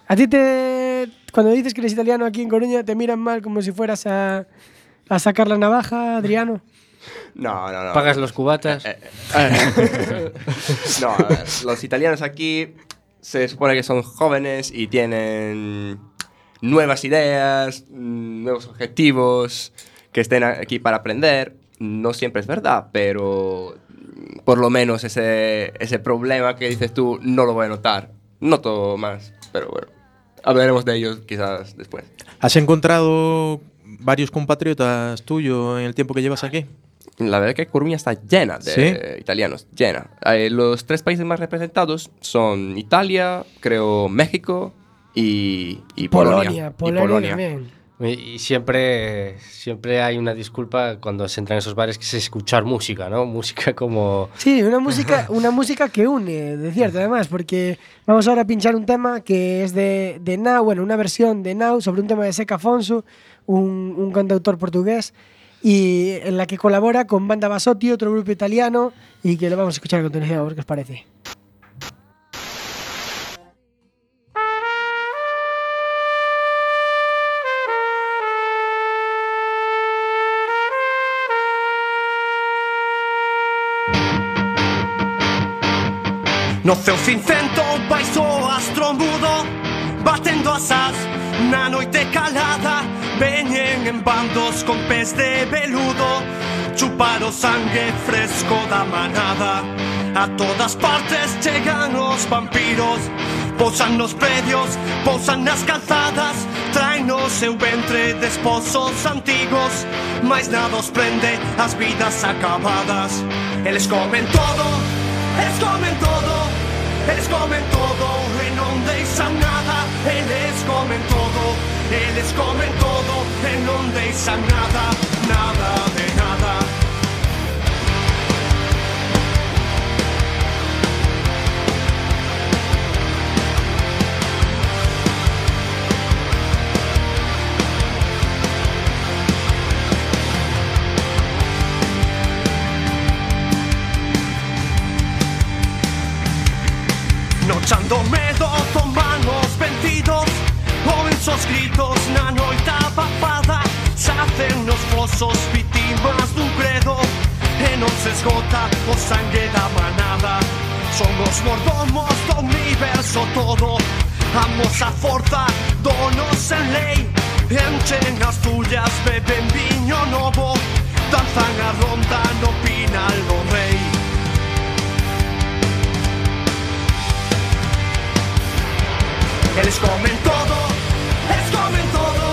A ti te. Cuando dices que eres italiano aquí en Coruña, te miran mal como si fueras a, a sacar la navaja, Adriano. No, no, no. Pagas los cubatas. Eh, eh. no, a ver, los italianos aquí se supone que son jóvenes y tienen nuevas ideas, mm, nuevos objetivos, que estén aquí para aprender. No siempre es verdad, pero mm, por lo menos ese, ese problema que dices tú no lo voy a notar. Noto más, pero bueno. Hablaremos de ellos quizás después. ¿Has encontrado varios compatriotas tuyos en el tiempo que llevas aquí? La verdad que Coruña está llena de ¿Sí? italianos, llena. Eh, los tres países más representados son Italia, creo México y, y Polonia. Polonia, Y Polonia, también. Y siempre, siempre hay una disculpa cuando se entran en esos bares que es escuchar música, ¿no? Música como... Sí, una música, una música que une, de cierto, además, porque vamos ahora a pinchar un tema que es de, de Now, bueno, una versión de Now sobre un tema de Seca Afonso, un, un cantautor portugués, y en la que colabora con Banda Basotti, otro grupo italiano, y que lo vamos a escuchar a continuación, a ver qué os parece. Thank No seus intento baixo o astro mudo Batendo asas na noite calada Veñen en bandos con pés de veludo Chupar o sangue fresco da manada. A todas partes chegan os vampiros Pousan nos predios, pousan nas calzadas Traen no seu ventre desposos antigos Mais nada os prende as vidas acabadas. Eles comen todo, eles comen todo Eles comen todo e non deixan nada Eles comen todo, eles comen todo e non deixan nada Nada de nada. Nochando medo toman os vencidos Oen os gritos na noite abafada Sacen nos fosos vítimas dun credo. E non se esgota o sangue da manada. Somos mordomos do universo todo. Amos a forza donos en lei Enchen as tullas, beben viño novo. Danzan a ronda no pinal do rei Eles comen todo, comen todo,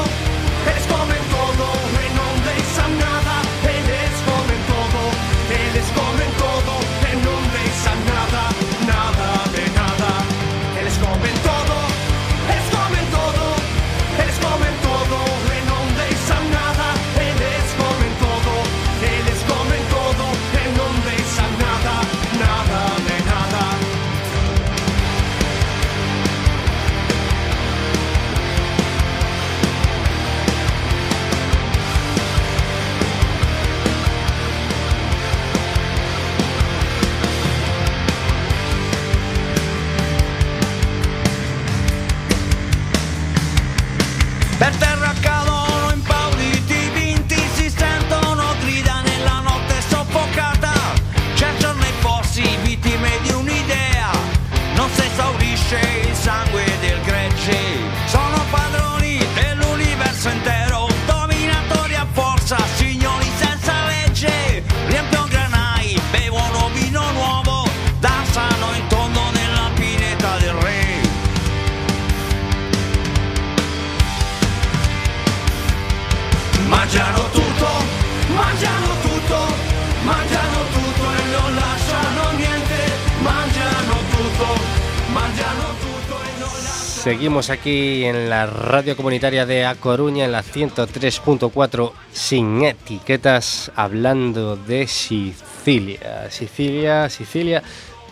Seguimos aquí en la radio comunitaria de A Coruña, en la 103.4, sin etiquetas, hablando de Sicilia. Sicilia, Sicilia.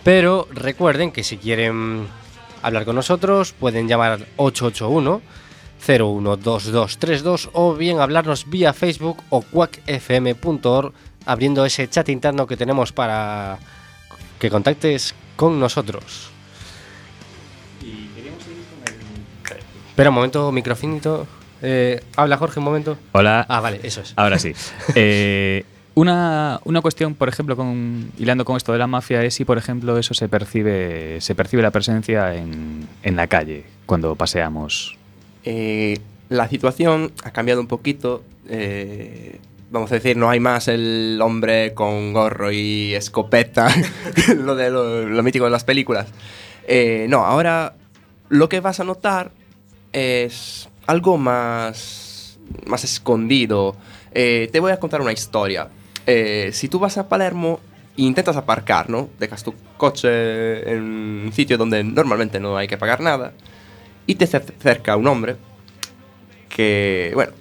Pero recuerden que si quieren hablar con nosotros, pueden llamar al 881 012232 o bien hablarnos vía Facebook o quackfm.org abriendo ese chat interno que tenemos para que contactes con nosotros. Espera un momento, microfinito. Eh, habla Jorge un momento. Hola. Ah, vale, eso es. Ahora sí. Eh, una, una cuestión, por ejemplo, con, hilando con esto de la mafia, es si, por ejemplo, eso se percibe, se percibe la presencia en, en la calle cuando paseamos. Eh, la situación ha cambiado un poquito. eh, vamos a decir, no hay más el hombre con gorro y escopeta, lo de lo, lo mítico de las películas. Eh, no, ahora lo que vas a notar es algo más, más escondido. Eh, te voy a contar una historia. Eh, si tú vas a Palermo e intentas aparcar, ¿no? Dejas tu coche en un sitio donde normalmente no hay que pagar nada y te cer- acerca un hombre que, bueno,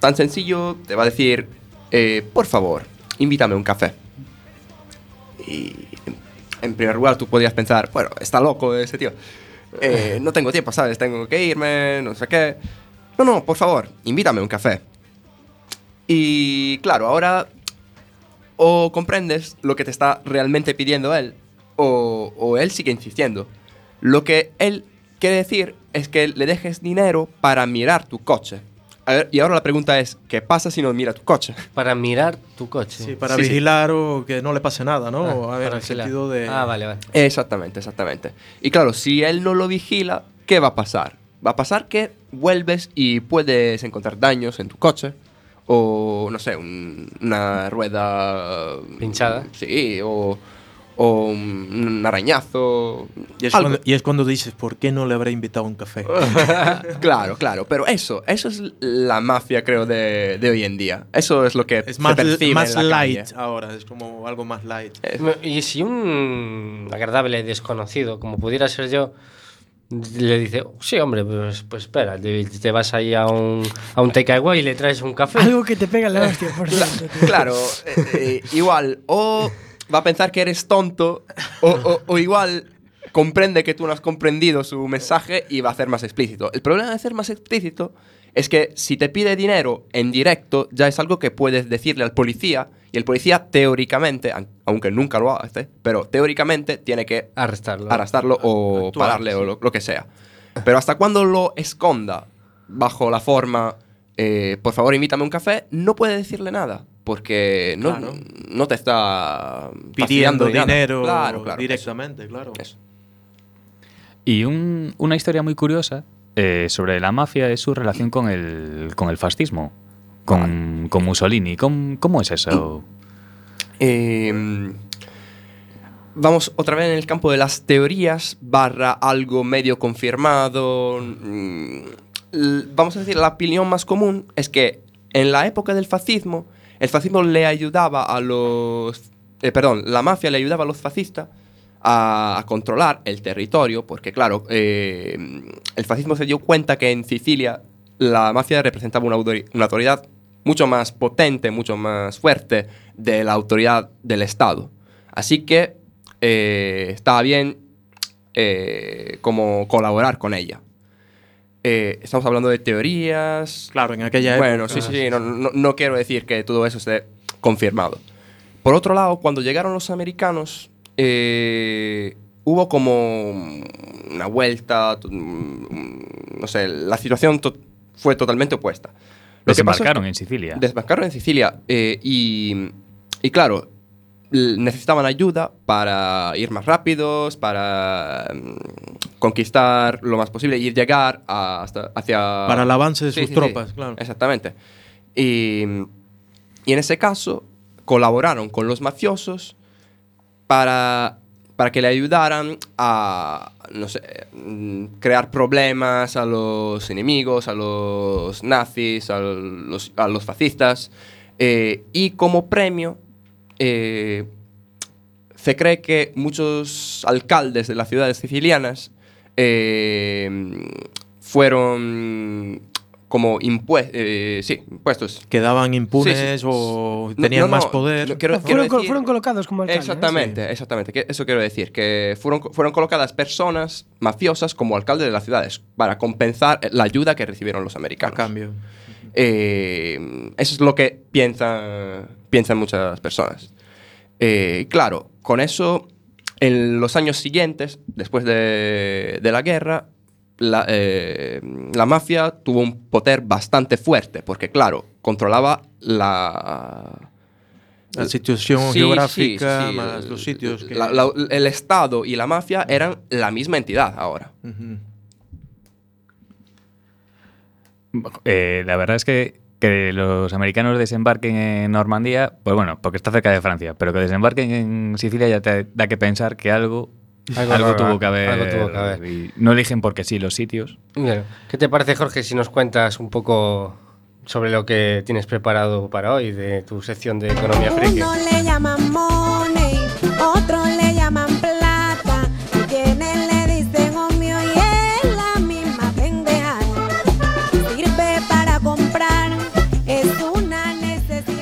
tan sencillo, te va a decir, eh, por favor, invítame un café. Y en primer lugar tú podrías pensar, bueno, está loco ese tío. Eh, no tengo tiempo, ¿sabes? Tengo que irme, no sé qué. No, no, por favor, invítame un café. Y claro, ahora o comprendes lo que te está realmente pidiendo él, o él sigue insistiendo. Lo que él quiere decir es que le dejes dinero para mirar tu coche. A ver, y ahora la pregunta es, ¿qué pasa si no mira tu coche? Para mirar tu coche. Sí, para Sí, sí. vigilar o que no le pase nada, ¿no? Ah, a ver, en el vigilar. sentido de... Ah, vale, vale. Exactamente, exactamente. Y claro, si él no lo vigila, ¿qué va a pasar? Va a pasar que vuelves y puedes encontrar daños en tu coche. O, no sé, un- una rueda... Pinchada. Sí, o, o un arañazo. Y es, cuando, y es cuando dices, ¿por qué no le habré invitado a un café? claro, claro. Pero eso, eso es la mafia, creo, de, de hoy en día. Eso es lo que es se más, percibe más en la light calle. ahora, es como algo más light. Y si un agradable desconocido, como pudiera ser yo, le dice, sí, hombre, pues, pues espera, te, te vas ahí a un, a un takeaway y le traes un café. Algo que te pega en la hostia, por cierto. Claro, eh, eh, igual, o va a pensar que eres tonto, o, o- o igual comprende que tú no has comprendido su mensaje y va a hacer más explícito. El problema de hacer más explícito es que si te pide dinero en directo, ya es algo que puedes decirle al policía, y el policía teóricamente, aunque nunca lo hace, pero teóricamente tiene que Arrestarlo. arrestarlo o Actuar, pararle o lo que sea. Pero hasta cuando lo esconda bajo la forma, eh, por favor, invítame un café, no puede decirle nada. Porque no, Claro. no te está Pidiendo dinero Claro, claro, directamente, claro. eso. Y un- una historia muy curiosa eh, sobre la mafia es su relación con el, con el fascismo, con, con Mussolini. ¿Cómo, cómo es eso? Eh, vamos otra vez en el campo de las teorías barra algo medio confirmado. Mm, Vamos a decir, la opinión más común es que en la época del fascismo, el fascismo le ayudaba a los... eh, perdón, la mafia le ayudaba a los fascistas a, controlar el territorio, porque claro, eh, el fascismo se dio cuenta que en Sicilia la mafia representaba una, autori- una autoridad mucho más potente, mucho más fuerte de la autoridad del Estado. Así que eh, estaba bien como colaborar con ella. Eh, estamos hablando de teorías. Claro, en aquella Bueno, época, sí, sí, sí, no, no- no quiero decir que todo eso esté confirmado. Por otro lado, cuando llegaron los americanos, eh, hubo como una vuelta, mm, no sé, la situación to- fue totalmente opuesta. Lo que pasó es que- Desembarcaron en Sicilia. Desembarcaron en Sicilia eh, y, y claro, necesitaban ayuda para ir más rápidos, para mm, conquistar lo más posible y llegar a- hasta, hacia... Para el avance de sus tropas, claro. Exactamente. Y, y en ese caso colaboraron con los mafiosos para, para que le ayudaran a, no sé, mm, crear problemas a los enemigos, a los nazis, a los, a los fascistas. eh, y como premio, eh, se cree que muchos alcaldes de las ciudades sicilianas eh, fueron como impue- eh, sí, impuestos. Quedaban impunes Sí, sí. o tenían no, más poder. no, quiero- fueron, decir- colocados como alcaldes. ¿eh? Exactamente, exactamente. que eso quiero decir, que fueron, fueron colocadas personas mafiosas como alcaldes de las ciudades para compensar la ayuda que recibieron los A americanos. cambio. Eh, eso es lo que piensan, piensan muchas personas. Eh, claro, con eso, en los años siguientes, después de, de la guerra, la, eh, la mafia tuvo un poder bastante fuerte, porque claro, controlaba la... La situación Sí, geográfica, sí, sí, más el- los sitios que... la- la- el Estado y la mafia eran la misma entidad ahora. Eh, la verdad es que, que los americanos desembarquen en Normandía, pues bueno, porque está cerca de Francia, pero que desembarquen en Sicilia ya te da que pensar que algo, Algo tuvo que haber. algo tuvo que haber. y no eligen porque sí los sitios. Bueno, ¿Qué te parece, Jorge, si nos cuentas un poco sobre lo que tienes preparado para hoy de tu sección de economía friki?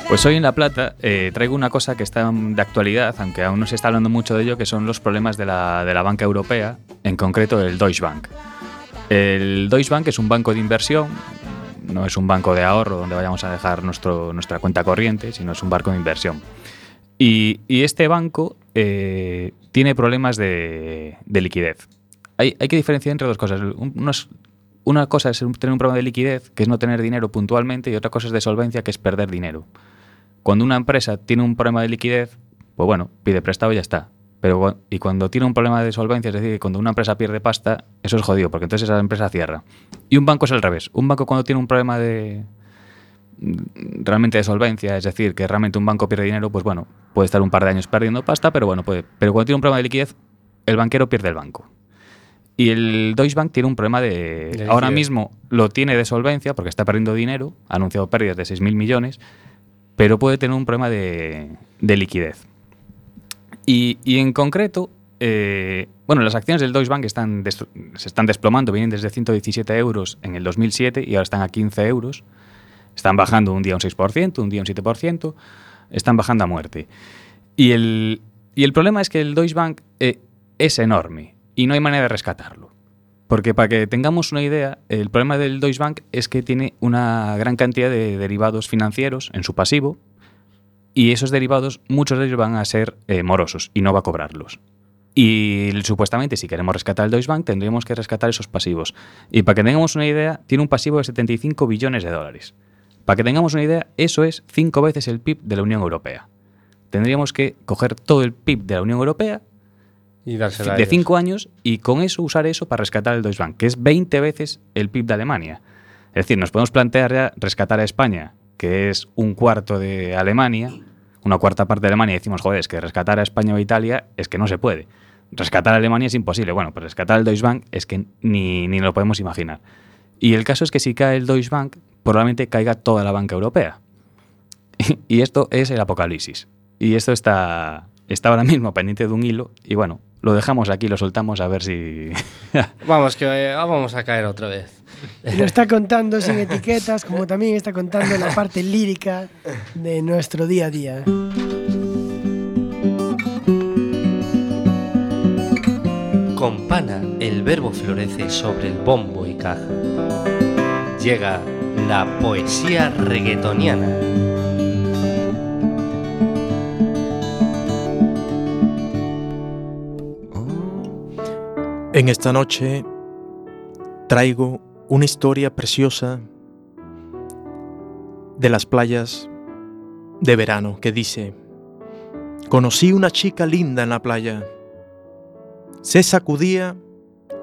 Pues hoy en La Plata eh, traigo una cosa que está de actualidad, aunque aún no se está hablando mucho de ello, que son los problemas de la, de la banca europea, en concreto el Deutsche Bank. El Deutsche Bank es un banco de inversión, no es un banco de ahorro donde vayamos a dejar nuestro, nuestra cuenta corriente, sino es un banco de inversión. Y, y este banco eh, tiene problemas de, de liquidez. Hay, hay que diferenciar entre dos cosas. Una cosa es tener un problema de liquidez, que es no tener dinero puntualmente, y otra cosa es de solvencia, que es perder dinero. Cuando una empresa tiene un problema de liquidez, pues bueno, pide prestado y ya está. Pero, y cuando tiene un problema de solvencia, es decir, cuando una empresa pierde pasta, eso es jodido, porque entonces esa empresa cierra. Y un banco es al revés. Un banco cuando tiene un problema de mm, realmente de solvencia, es decir, que realmente un banco pierde dinero, pues bueno, puede estar un par de años perdiendo pasta, pero bueno, puede. Pero cuando tiene un problema de liquidez, el banquero pierde el banco. Y el Deutsche Bank tiene un problema de... De ahora mismo lo tiene de solvencia porque está perdiendo dinero, ha anunciado pérdidas de 6.000 millones, pero puede tener un problema de, de liquidez. Y, y en concreto, eh, bueno, las acciones del Deutsche Bank están se están desplomando, vienen desde 117 euros en el 2007 y ahora están a 15 euros. Están bajando un día un 6%, un día un 7%, están bajando a muerte. Y el, y el problema es que el Deutsche Bank eh, es enorme y no hay manera de rescatarlo. Porque para que tengamos una idea, el problema del Deutsche Bank es que tiene una gran cantidad de derivados financieros en su pasivo y esos derivados, muchos de ellos van a ser eh, morosos y no va a cobrarlos. Y supuestamente, si queremos rescatar el Deutsche Bank, tendríamos que rescatar esos pasivos. Y para que tengamos una idea, tiene un pasivo de 75 billones de dólares. Para que tengamos una idea, eso es cinco veces el PIB de la Unión Europea. Tendríamos que coger todo el PIB de la Unión Europea Y dársela a de. 5 años y con eso usar eso para rescatar el Deutsche Bank, que es 20 veces el PIB de Alemania. Es decir, nos podemos plantear ya rescatar a España, que es un cuarto de Alemania, una cuarta parte de Alemania, y decimos, joder, es que rescatar a España o Italia es que no se puede. Rescatar a Alemania es imposible. Bueno, pues rescatar el Deutsche Bank es que ni, ni lo podemos imaginar. Y el caso es que si cae el Deutsche Bank, probablemente caiga toda la banca europea. Y esto es el apocalipsis. Y esto está, está ahora mismo pendiente de un hilo. Y bueno, lo dejamos aquí, lo soltamos a ver si. Vamos, que eh, vamos a caer otra vez. Lo está contando sin etiquetas, como también está contando la parte lírica de nuestro día a día. Con pana el verbo florece sobre el bombo y caja. Llega la poesía reggaetoniana. En esta noche traigo una historia preciosa de las playas de verano que dice, conocí una chica linda en la playa, se sacudía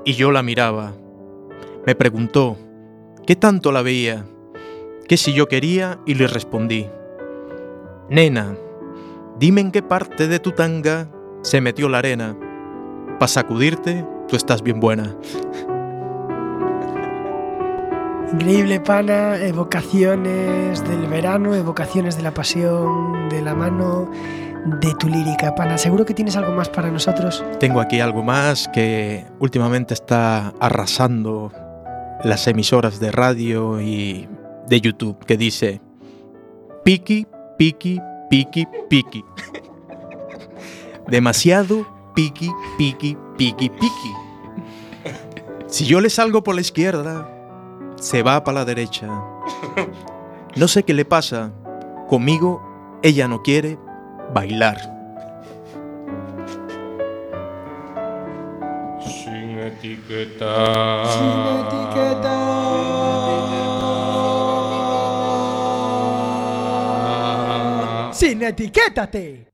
y yo la miraba, me preguntó, ¿qué tanto la veía? Que si yo quería y le respondí, Nena, dime en qué parte de tu tanga se metió la arena, para sacudirte tú estás bien buena. Increíble, pana, evocaciones del verano, evocaciones de la pasión, de la mano de tu lírica, pana. Seguro que tienes algo más para nosotros. Tengo aquí algo más que últimamente está arrasando las emisoras de radio y de YouTube, que dice, piqui, piqui, piqui, piqui. Demasiado piqui, piqui, piqui, piqui. Si yo le salgo por la izquierda, se va para la derecha. No sé qué le pasa. Conmigo ella no quiere bailar. Sin etiqueta. ¡Sin etiquétate!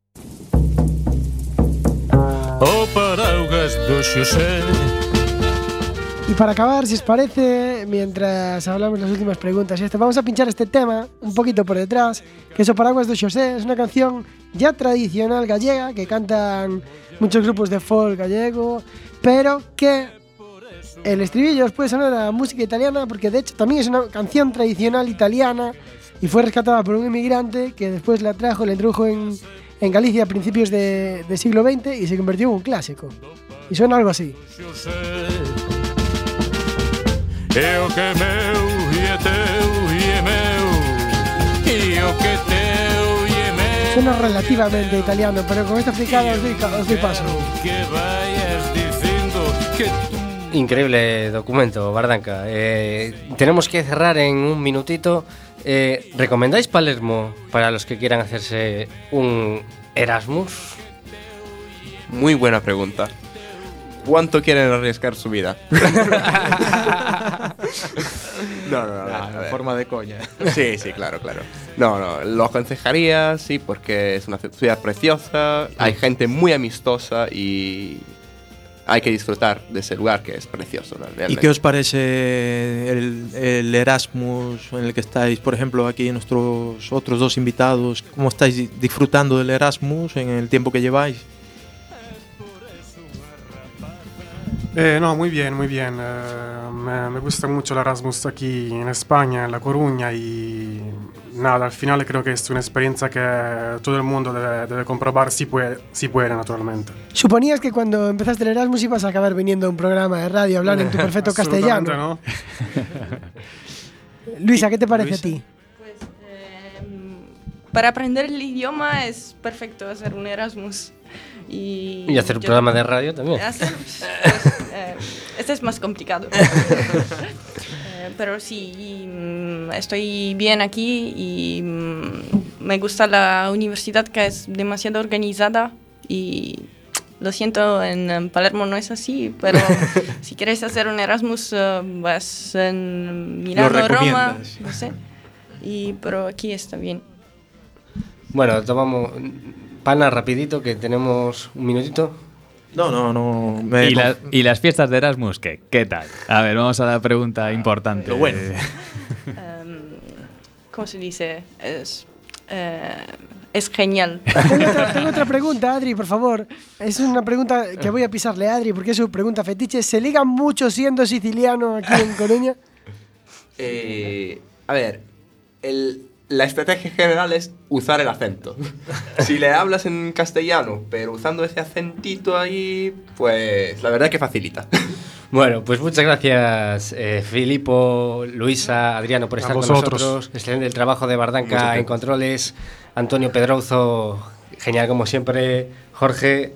Paraugas do Xosé Y para acabar, si os parece, mientras hablamos las últimas preguntas y esto, vamos a pinchar este tema un poquito por detrás, que es O Paraguas do Xosé, es una canción ya tradicional gallega que cantan muchos grupos de folk gallego, pero que el estribillo os puede sonar a música italiana porque de hecho también es una canción tradicional italiana y fue rescatada por un inmigrante que después la trajo, la introdujo en, en Galicia a principios de, de siglo XX y se convirtió en un clásico. Y suena algo así. E o que é meu e é teu e é meu E o que é teu e é meu Suena relativamente italiano, pero con esta fricada os doy, os doy paso. Que vayas dicindo que tú Increíble documento, Bardanca. Eh, tenemos que cerrar en un minutito. Eh, ¿Recomendáis Palermo para los que quieran hacerse un Erasmus? Muy buena pregunta. ¿Cuánto quieren arriesgar su vida? No, no, no. En ver. forma de coña. Sí, sí, claro, claro. No, no, lo aconsejaría, sí, porque es una ciudad preciosa, hay gente muy amistosa y hay que disfrutar de ese lugar que es precioso. ¿Y qué os parece el, el Erasmus en el que estáis, por ejemplo, aquí nuestros otros dos invitados? ¿Cómo estáis di- disfrutando del Erasmus en el tiempo que lleváis? Eh, no, muy bien, muy bien. Eh, me, me gusta mucho el Erasmus aquí en España, en La Coruña y nada, al final creo que es una experiencia que todo el mundo debe, debe comprobar si puede, si puede naturalmente. ¿Suponías que cuando empezaste el Erasmus ibas a acabar viniendo a un programa de radio a hablar en tu perfecto castellano? no. Luisa, ¿qué te parece a ti? Para aprender el idioma es perfecto hacer un Erasmus. Y, Y hacer un yo- programa de radio también. Hacer- pues, eh, este es más complicado. Eh, pero sí, y, mm, estoy bien aquí y mm, me gusta la universidad que es demasiado organizada y lo siento, en, Palermo no es así, pero si quieres hacer un Erasmus eh, vas en Milano, Roma, no sé. Y, pero aquí está bien. Bueno, tomamos pana rapidito que tenemos un minutito. No, no, no. me- ¿Y, la- y las fiestas de Erasmus qué? ¿Qué tal? A ver, vamos a la pregunta importante. Lo bueno. Em, ¿Cómo se dice? Es, eh, es genial. Tengo otra, tengo otra pregunta, Adri, por favor. Es una pregunta que voy a pisarle a Adri porque es su pregunta fetiche. ¿Se liga mucho siendo siciliano aquí en Coruña? Eh, a ver, el- la estrategia general es usar el acento. si le hablas en castellano, pero usando ese acentito ahí, pues la verdad que facilita. Bueno, pues muchas gracias, eh, Filipo, Luisa, Adriano, por A estar con nosotros. Excelente el trabajo de Bardanca en controles. Antonio Pedrozo, genial como siempre. Jorge,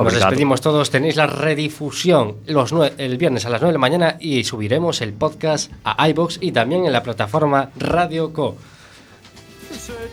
nos despedimos todos. Tenéis la redifusión los el viernes a las 9 de la mañana y subiremos el podcast a iBox y también en la plataforma Radio Co. söyledi.